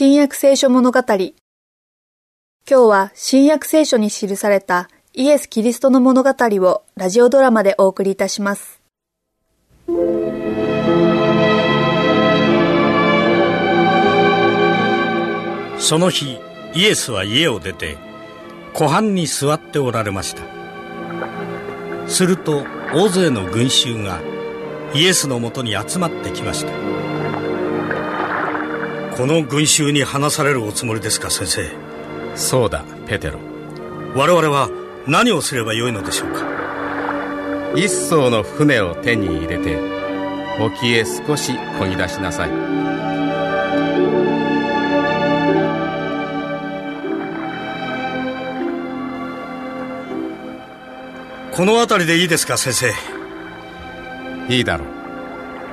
新約聖書物語。今日は新約聖書に記されたイエス・キリストの物語をラジオドラマでお送りいたします。その日イエスは家を出て湖畔に座っておられました。すると大勢の群衆がイエスのもとに集まってきました。この群衆に話されるおつもりですか先生？そうだペテロ。我々は何をすればよいのでしょうか？一艘の船を手に入れて沖へ少し漕ぎ出しなさい。この辺りでいいですか先生？いいだろう。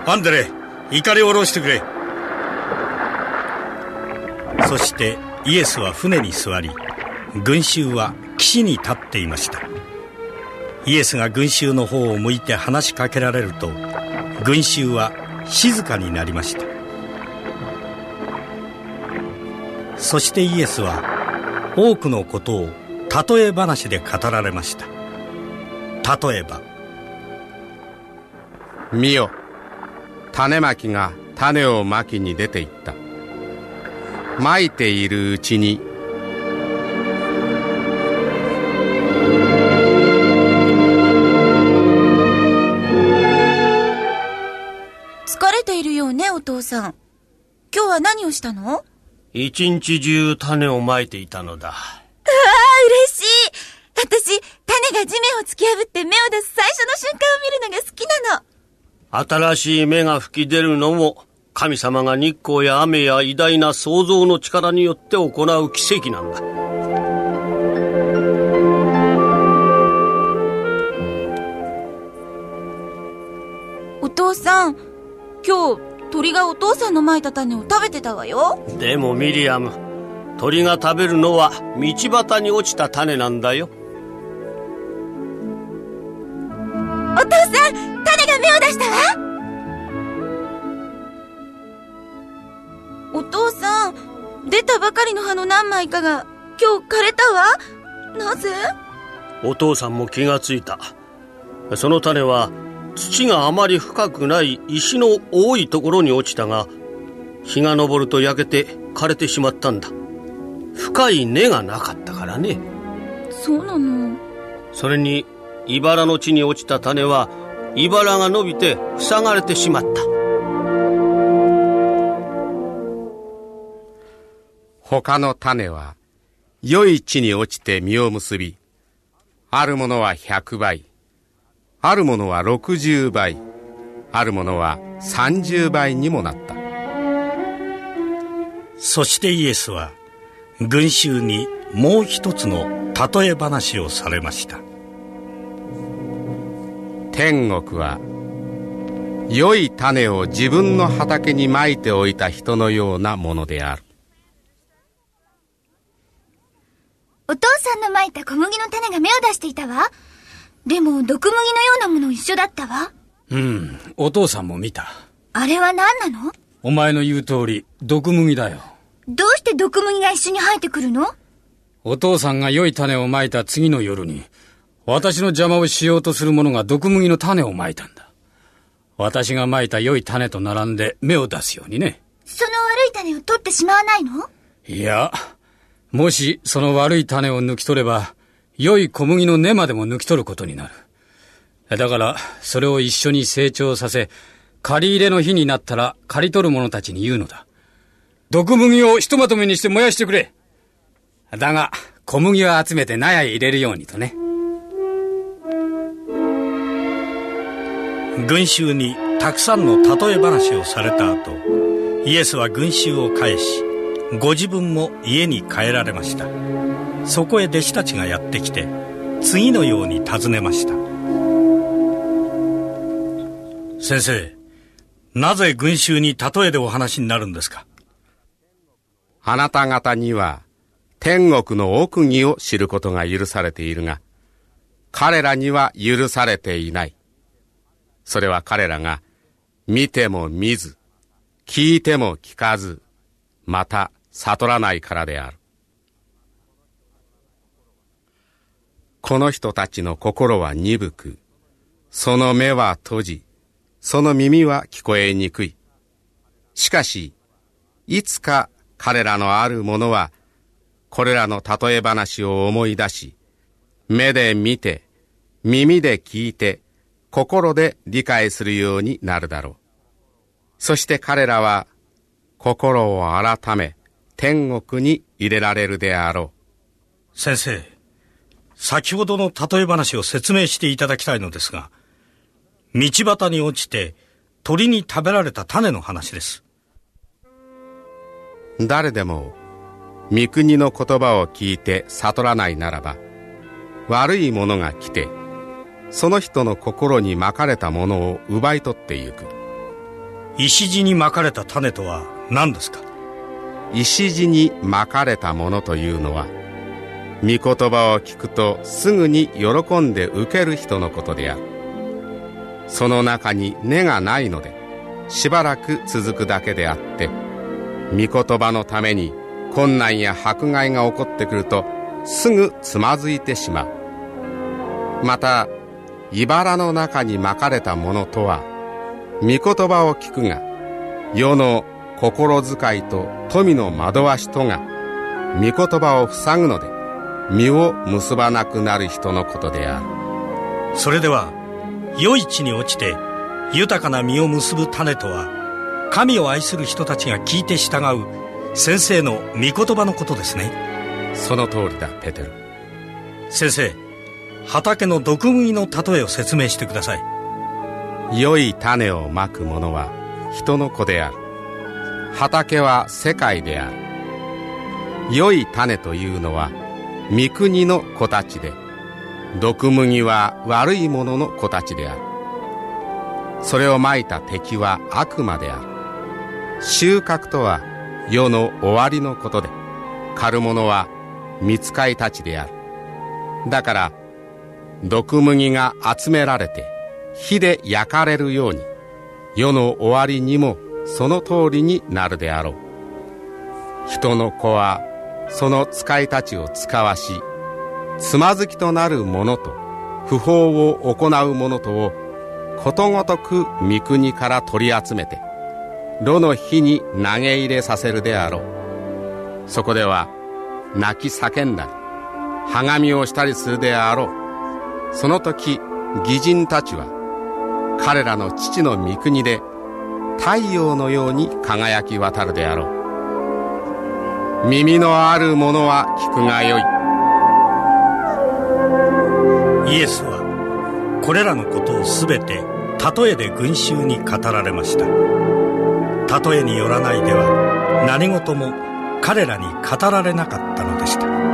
アンデレ怒りを下ろしてくれそしてイエスは船に座り群衆は岸に立っていました。イエスが群衆の方を向いて話しかけられると群衆は静かになりました。そしてイエスは多くのことを例え話で語られました。例えば見よ種まきが種をまきに出ていった。まいているうちに疲れているようね、お父さん。今日は何をしたの？一日中種をまいていたのだ。ああ、嬉しい私、種が地面を突き破って芽を出す最初の瞬間を見るのが好きなの。新しい芽が吹き出るのも、神様が日光や雨や偉大な創造の力によって行う奇跡なんだ。お父さん、今日、鳥がお父さんのまいた種を食べてたわよ。でもミリアム、鳥が食べるのは道端に落ちた種なんだよ。お父さん、種が芽を出したわたばかりの葉の何枚かが今日枯れたわ。なぜ？お父さんも気がついた。その種は土があまり深くない石の多いところに落ちたが、日が昇ると焼けて枯れてしまったんだ。深い根がなかったからね。そうなの？それに、茨の地に落ちた種は、茨が伸びて塞がれてしまった。他の種は良い地に落ちて実を結びあるものは100倍あるものは60倍あるものは30倍にもなった。そしてイエスは群衆にもう一つの例え話をされました。天国は良い種を自分の畑にまいておいた人のようなものであるお父さんのまいた小麦の種が芽を出していたわ。でも、毒麦のようなもの一緒だったわ。うん、お父さんも見た。あれは何なの？お前の言う通り、毒麦だよ。どうして毒麦が一緒に生えてくるの？お父さんが良い種をまいた次の夜に、私の邪魔をしようとする者が毒麦の種をまいたんだ。私がまいた良い種と並んで芽を出すようにね。その悪い種を取ってしまわないの？いや、もしその悪い種を抜き取れば、良い小麦の根までも抜き取ることになる。だから、それを一緒に成長させ、借り入れの日になったら借り取る者たちに言うのだ。毒麦をひとまとめにして燃やしてくれ。だが、小麦は集めて納屋へ入れるようにとね。群衆にたくさんの例え話をされた後イエスは群衆を返しご自分も家に帰られました。そこへ弟子たちがやってきて次のように尋ねました。先生なぜ群衆に例えでお話になるんですか？あなた方には天国の奥義を知ることが許されているが、彼らには許されていない。それは彼らが見ても見ず、聞いても聞かず、また悟らないからである。この人たちの心は鈍く、その目は閉じ、その耳は聞こえにくい。しかし、いつか彼らのあるものは、これらの例え話を思い出し、目で見て、耳で聞いて、心で理解するようになるだろう。そして彼らは、心を改め、天国に入れられるであろう。先生、先ほどの例え話を説明していただきたいのですが、道端に落ちて鳥に食べられた種の話です。誰でも、御国の言葉を聞いて悟らないならば、悪いものが来て、その人の心にまかれたものを奪い取ってゆく。石地にまかれた種とは何ですか？石地にまかれたものというのは、御言葉を聞くとすぐに喜んで受ける人のことである。その中に根がないので、しばらく続くだけであって、御言葉のために困難や迫害が起こってくると、すぐつまずいてしまう。また、茨の中にまかれたものとは、御言葉を聞くが、世の心遣いと富の惑わしとが、御言葉を塞ぐので、実を結ばなくなる人のことである。それでは、良い地に落ちて、豊かな実を結ぶ種とは、神を愛する人たちが聞いて従う、先生の御言葉のことですね。その通りだ、ペテル。先生、畑の毒麦の例えを説明してください。良い種をまく者は人の子である畑は世界である。良い種というのは御国の子たちで毒麦は悪い者の子たちである。それをまいた敵は悪魔である。収穫とは世の終わりのことで狩る者は見つかいたちである。だから毒麦が集められて火で焼かれるように世の終わりにもその通りになるであろう。人の子はその使いたちを使わしつまずきとなる者と不法を行う者とをことごとく三国から取り集めて炉の火に投げ入れさせるであろう。そこでは泣き叫んだりはがみをしたりするであろう。その時義人たちは彼らの父の御国で太陽のように輝き渡るであろう。耳のある者は聞くがよい。イエスはこれらのことを全て例えで群衆に語られました。例えによらないでは何事も彼らに語られなかったのでした。